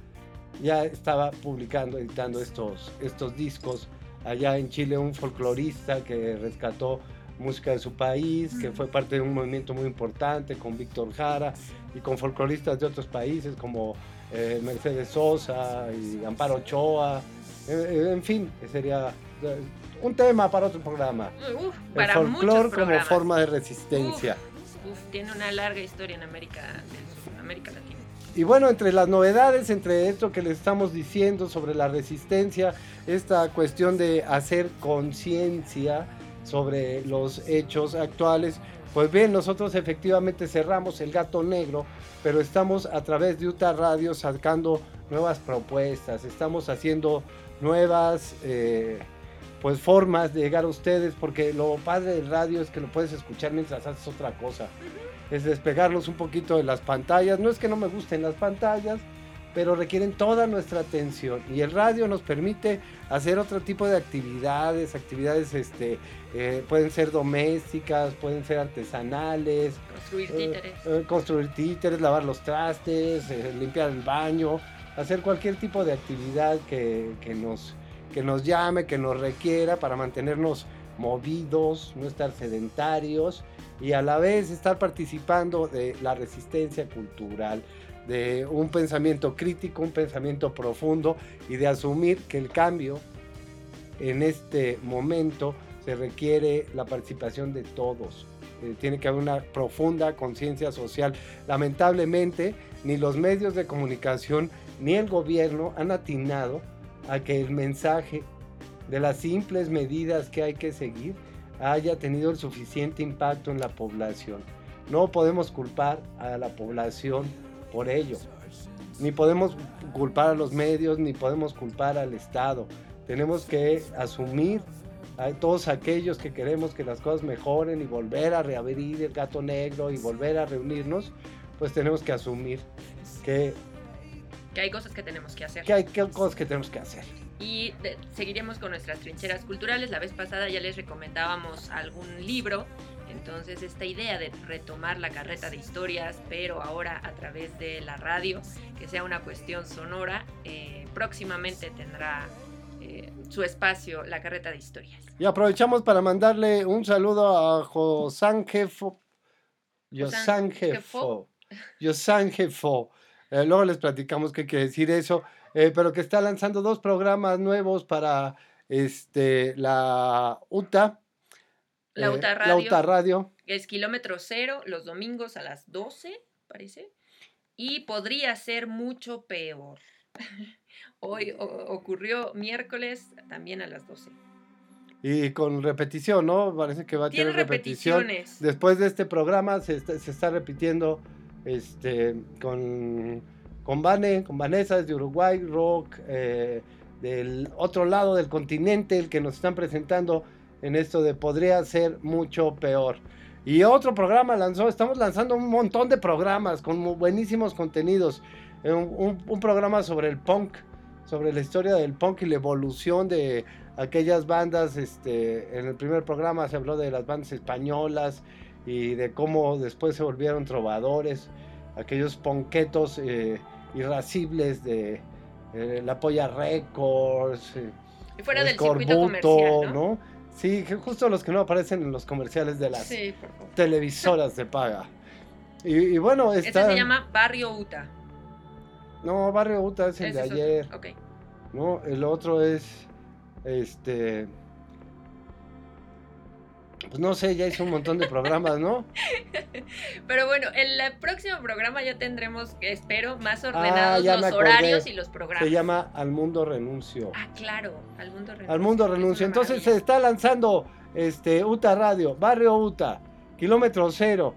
ya estaba publicando, editando estos, estos discos. Allá en Chile, un folclorista que rescató música de su país, que fue parte de un movimiento muy importante con Víctor Jara y con folcloristas de otros países como eh, Mercedes Sosa y Amparo Ochoa. Eh, en fin, sería eh, un tema para otro programa. Uf, El folclore como forma de resistencia. Uf, tiene una larga historia en América Sur, América Latina. Y bueno, entre las novedades, entre esto que les estamos diciendo sobre la resistencia, esta cuestión de hacer conciencia sobre los hechos actuales, pues bien, nosotros efectivamente cerramos el gato negro, pero estamos a través de Utah Radio sacando nuevas propuestas, estamos haciendo nuevas eh, pues formas de llegar a ustedes, porque lo padre del radio es que lo puedes escuchar mientras haces otra cosa. Es despegarlos un poquito de las pantallas. No es que no me gusten las pantallas, pero requieren toda nuestra atención. Y el radio nos permite hacer otro tipo de actividades, actividades este, eh, pueden ser domésticas, pueden ser artesanales. Construir eh, títeres. eh, construir títeres, lavar los trastes, eh, limpiar el baño, hacer cualquier tipo de actividad que, que nos, que nos llame, que nos requiera para mantenernos movidos, no estar sedentarios y a la vez estar participando de la resistencia cultural, de un pensamiento crítico, un pensamiento profundo y de asumir que el cambio en este momento se requiere la participación de todos. Eh, tiene que haber una profunda conciencia social. Lamentablemente, ni los medios de comunicación ni el gobierno han atinado a que el mensaje de las simples medidas que hay que seguir haya tenido el suficiente impacto en la población. No podemos culpar a la población por ello. Ni podemos culpar a los medios, ni podemos culpar al Estado. Tenemos que asumir a todos aquellos que queremos que las cosas mejoren y volver a reabrir el gato negro y volver a reunirnos, pues tenemos que asumir que, Que hay cosas que tenemos que hacer. que hay cosas que tenemos que hacer. Y seguiremos con nuestras trincheras culturales. La vez pasada ya les recomendábamos algún libro. Entonces esta idea de retomar la carreta de historias, pero ahora a través de la radio, que sea una cuestión sonora, eh, próximamente tendrá eh, su espacio la carreta de historias. Y aprovechamos para mandarle un saludo a Josangefo. Josangefo. Josangefo. Eh, luego les platicamos qué quiere decir eso. eh, pero que está lanzando dos programas nuevos para este, la UTA. La eh, Radio. Radio. Es kilómetro cero los domingos a las 12, parece. Y podría ser mucho peor. Hoy o- ocurrió miércoles también a las 12. Y con repetición, ¿no? Parece que va a tener repetición. repeticiones. Después de este programa se está, se está repitiendo este, con, con Vane, con Vanessa desde Uruguay, Rock, eh, del otro lado del continente, el que nos están presentando en esto de podría ser mucho peor. Y otro programa lanzó, estamos lanzando un montón de programas con buenísimos contenidos. Eh, Un, un- un programa sobre el punk, sobre la historia del punk y la evolución de aquellas bandas. Este, en el primer programa se habló de las bandas españolas y de cómo después se volvieron trovadores, aquellos ponquetos eh, irascibles de eh, La Polla Records. eh, Y fuera del Escorbuto, circuito comercial, ¿no? Sí, justo los que no aparecen en los comerciales de las Sí, televisoras de paga. Y, y bueno, Este está... se llama Barrio Uta. No, Barrio Uta es el Ese de es ayer. ok. No, el otro es... Este... Pues no sé, ya hice un montón de programas, ¿no? Pero bueno, en el próximo programa ya tendremos, espero, más Ah, ordenados los horarios y los programas. Se llama Al Mundo Renuncio. Ah, claro, al mundo renuncio. Al Mundo Renuncio. Entonces se está lanzando este UTA Radio, Barrio UTA, kilómetro cero.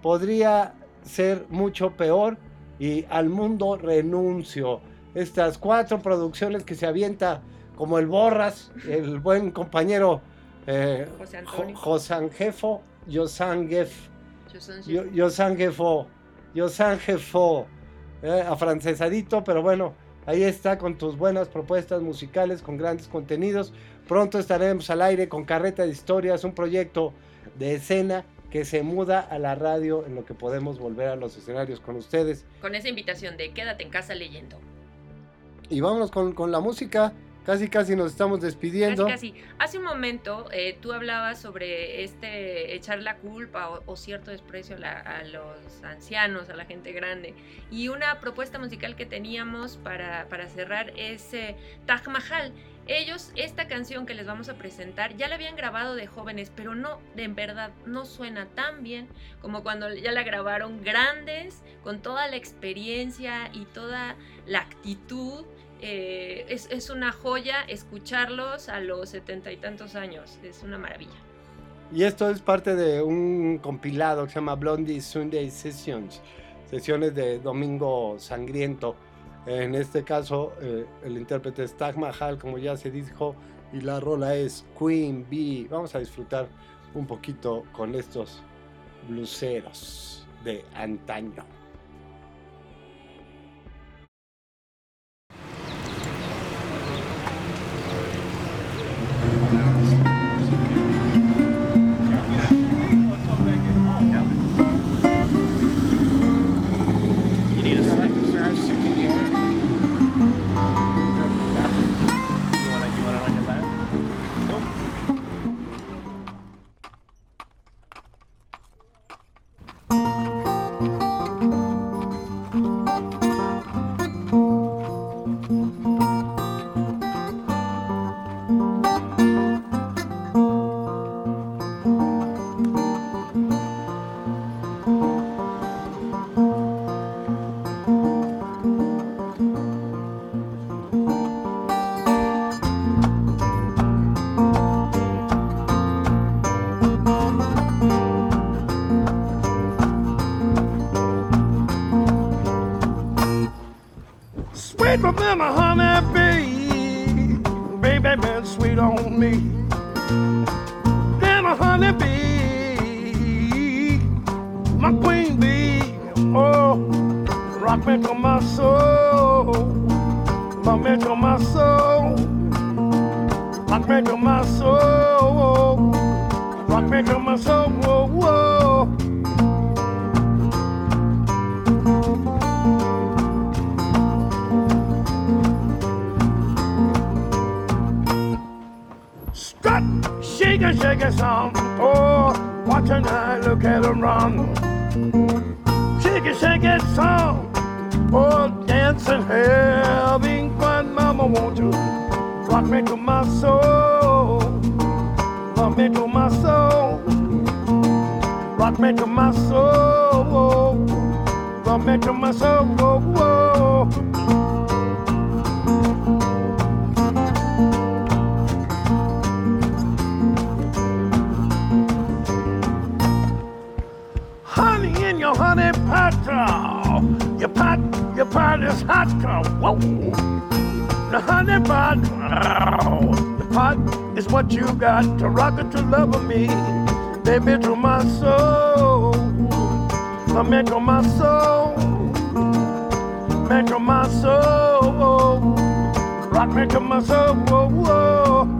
Podría ser mucho peor y Al Mundo Renuncio. Estas cuatro producciones que se avienta como el Borras, el buen compañero eh, José Jo- Antonio. Josangefo, Yosangef. Yosangefo, Yosangefo, eh, afrancesadito, pero bueno, ahí está con tus buenas propuestas musicales, con grandes contenidos. Pronto estaremos al aire con Carreta de Historias, un proyecto de escena que se muda a la radio en lo que podemos volver a los escenarios con ustedes. Con esa invitación de quédate en casa leyendo. Y vámonos con, con la música, casi casi nos estamos despidiendo. Casi, casi. Hace un momento eh, tú hablabas sobre este echar la culpa o, cierto desprecio a los ancianos, a la gente grande. Y una propuesta musical que teníamos para, para cerrar es eh, Taj Mahal. Ellos, esta canción que les vamos a presentar, ya la habían grabado de jóvenes, pero no, de en verdad, no suena tan bien como cuando ya la grabaron grandes, con toda la experiencia y toda la actitud eh, es, una joya escucharlos a los setenta y tantos años. Es una maravilla. Y esto es parte de un compilado que se llama Blondie Sunday Sessions, sesiones de Domingo Sangriento. En este caso, eh, el intérprete es Taj Mahal, como ya se dijo, y la rola es Queen Bee. Vamos a disfrutar un poquito con estos bluseros de antaño. A honey bee, baby been sweet on me. Than a honey bee, my queen bee. Oh, rock me to my soul, rock me to my soul, rock me to my soul, rock me to my soul. Shake a song. Oh, watch her now, look at her run. Shake and shake it song. Oh, dancing, having fun, mama, won't you rock me to my soul? Rock me to my soul. Rock me to my soul. Rock me to my soul. Whoa, whoa. Your honey pot. Your pot, your pot is hot. Whoa. The honey pot, the pot is what you got to rock it to love me, baby, to my soul. Come into my soul, into my soul, rock me to my soul. Whoa, whoa.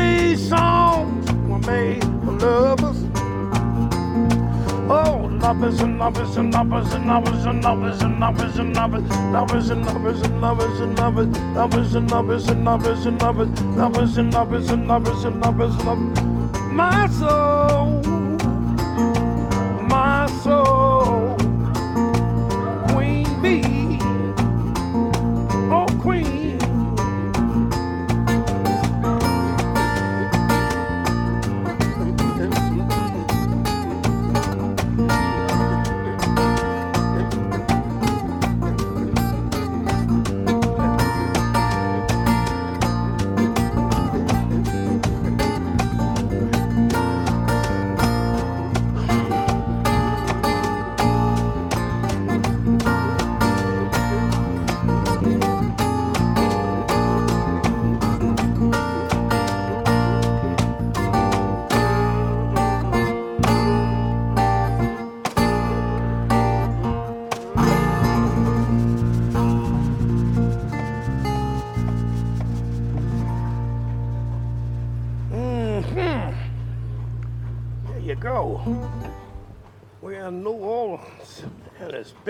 These songs were made for lovers. Oh, lovers and lovers and lovers and lovers and lovers and lovers and lovers, lovers and lovers and lovers and lovers, lovers and lovers and lovers and lovers, lovers and lovers and lovers and lovers and lovers. My soul,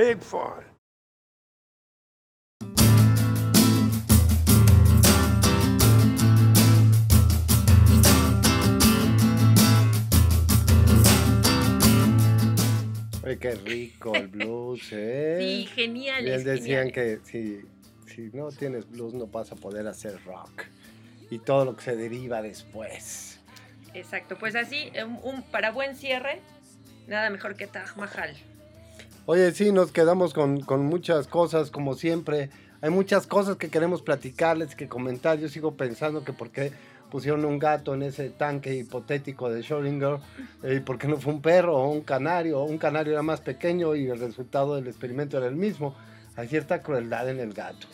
big fun. Oye, qué rico el blues, ¿eh? Sí, genial, Bien es decían genial. que sí si no tienes blues no vas a poder hacer rock. Y todo lo que se deriva después. Exacto, pues así, un, un- para buen cierre, nada mejor que Taj Mahal. Oye, sí, nos quedamos con, con muchas cosas, como siempre. Hay muchas cosas que queremos platicarles, que comentar. Yo sigo pensando que por qué pusieron un gato en ese tanque hipotético de Schrödinger, eh, y por qué no fue un perro o un canario. Un canario era más pequeño y el resultado del experimento era el mismo. Hay cierta crueldad en el gato.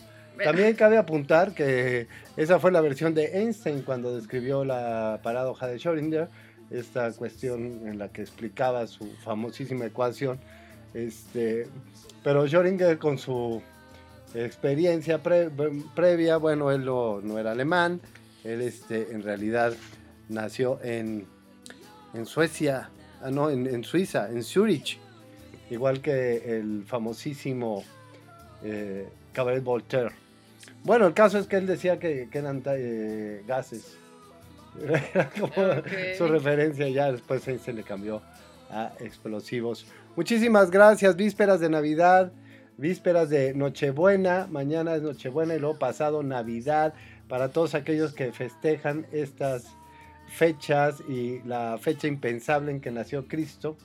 También cabe apuntar que esa fue la versión de Einstein cuando describió la paradoja de Schrödinger, esta cuestión en la que explicaba su famosísima ecuación. Este, pero Schrödinger con su experiencia pre- previa, bueno, él no, no era alemán, él este, en realidad nació en, en Suecia, ah, no, en, en Suiza, en Zurich, igual que el famosísimo eh, Cabaret Voltaire. Bueno, el caso es que él decía que, que eran eh, gases. Era como su referencia, ya después se, se le cambió a explosivos. Muchísimas gracias, vísperas de Navidad, vísperas de Nochebuena, mañana es Nochebuena y luego pasado Navidad, para todos aquellos que festejan estas fechas y la fecha impensable en que nació Cristo,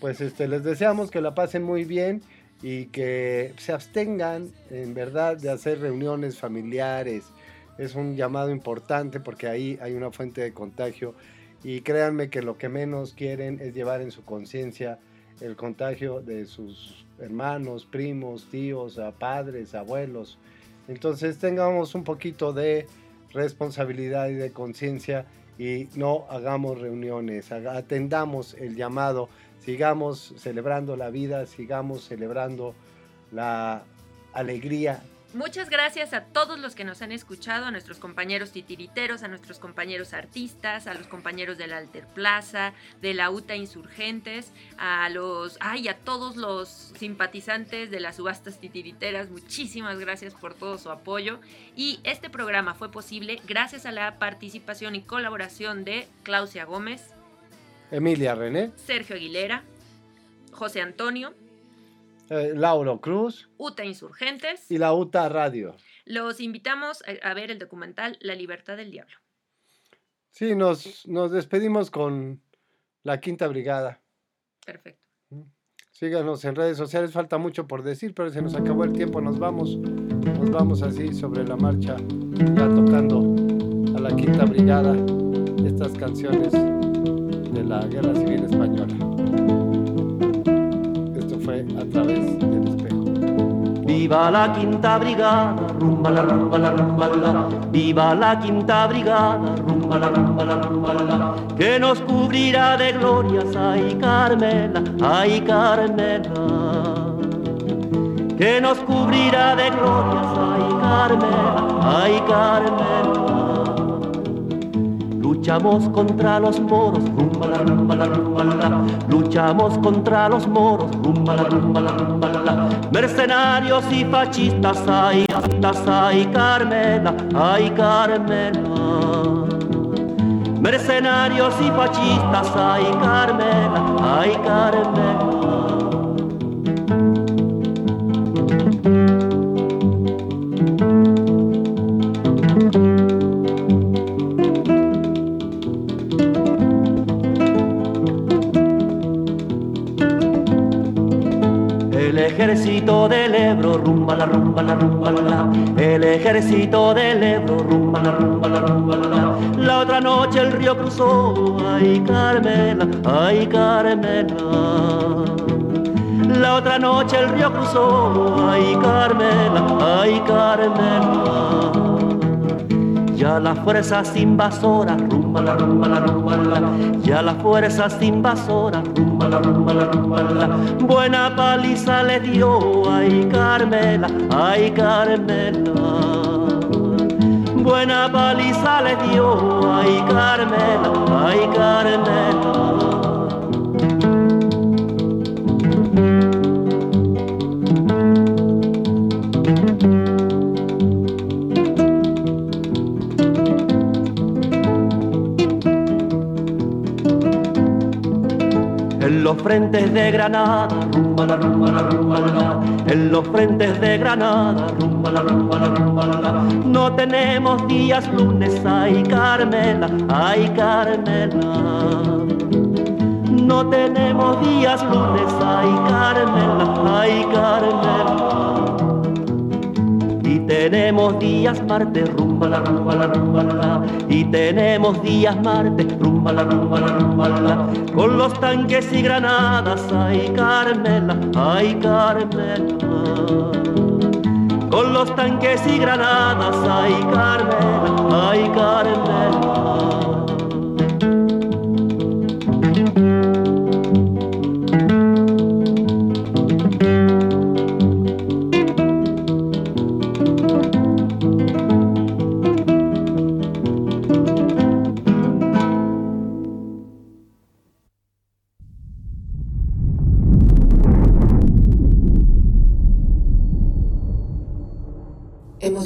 pues este, les deseamos que la pasen muy bien y que se abstengan en verdad de hacer reuniones familiares. Es un llamado importante porque ahí hay una fuente de contagio y créanme que lo que menos quieren es llevar en su conciencia el contagio de sus hermanos, primos, tíos, padres, abuelos. Entonces tengamos un poquito de responsabilidad y de conciencia y no hagamos reuniones, atendamos el llamado, sigamos celebrando la vida, sigamos celebrando la alegría Muchas gracias a todos los que nos han escuchado, a nuestros compañeros titiriteros, a nuestros compañeros artistas, a los compañeros de la Alter Plaza, de la UTA Insurgentes, a los, ay, a todos los simpatizantes de las subastas titiriteras. Muchísimas gracias por todo su apoyo. Y este programa fue posible gracias a la participación y colaboración de Claudia Gómez, Emilia René, Sergio Aguilera, José Antonio, eh, Lauro Cruz UTA Insurgentes. y la UTA Radio. Los invitamos a- ver el documental La Libertad del Diablo. Sí, nos, nos despedimos con la Quinta Brigada. Perfecto. Síganos en redes sociales, falta mucho por decir, pero se nos acabó el tiempo, nos vamos, nos vamos así sobre la marcha, ya tocando a la Quinta Brigada estas canciones de la Guerra Civil Española. Viva la quinta brigada, rumba la rumba la rumba. Viva la quinta brigada, rumba la rumba la rumba. Que nos cubrirá de glorias, ay Carmela, ay Carmela. Que nos cubrirá de glorias, ay Carmela, ay Carmela. Luchamos contra los moros, rumba la rumba la. Luchamos contra los moros, rumba la rumba la. Mercenarios y fascistas, ay, fascistas, ay Carmela, ay Carmela. Mercenarios y fascistas, ay Carmela, ay Carmela. Del Ebro, rumba la rumba la rumba la la. El ejército del Ebro, rumba la rumba la rumba la la. La otra noche el río cruzó, ay Carmela, ay Carmela. La otra noche el río cruzó, ay Carmela, ay Carmela. Ya las fuerzas invasoras, rumba la rumba la rumba la. Ya las fuerzas invasoras, rumba la rumba la rumba la. Buena paliza le dio, ay Carmela, ay Carmela. Buena paliza le dio, ay Carmela, ay Carmela. El los frentes de Granada, rumba la rumba la rumba la. En los frentes de Granada, rumba la rumba la rumba la. No tenemos días lunes, ay Carmela, ay Carmela. No tenemos días lunes, ay Carmela, ay Carmela. Tenemos días martes, rumba la rumba la rumba la. Y tenemos días martes, rumba la rumba la rumba la. Con los tanques y granadas, ay Carmela, ay Carmela. Con los tanques y granadas, ay Carmela, ay Carmela.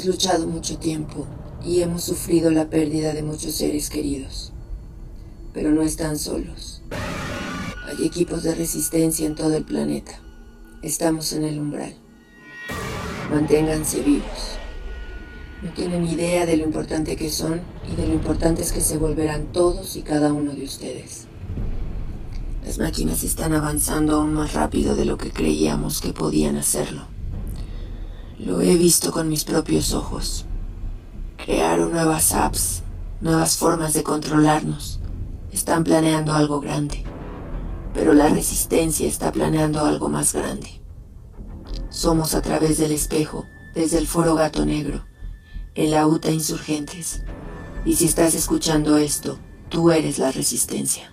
Luchado mucho tiempo y hemos sufrido la pérdida de muchos seres queridos. Pero no están solos. Hay equipos de resistencia en todo el planeta. Estamos en el umbral. Manténganse vivos. No tienen idea de lo importante que son y de lo importantes que se volverán todos y cada uno de ustedes. Las máquinas están avanzando aún más rápido de lo que creíamos que podían hacerlo. Lo he visto con mis propios ojos. Crearon nuevas apps, nuevas formas de controlarnos. Están planeando algo grande. Pero la resistencia está planeando algo más grande. Somos a través del espejo, desde el foro Gato Negro, en la UTA Insurgentes. Y si estás escuchando esto, tú eres la resistencia.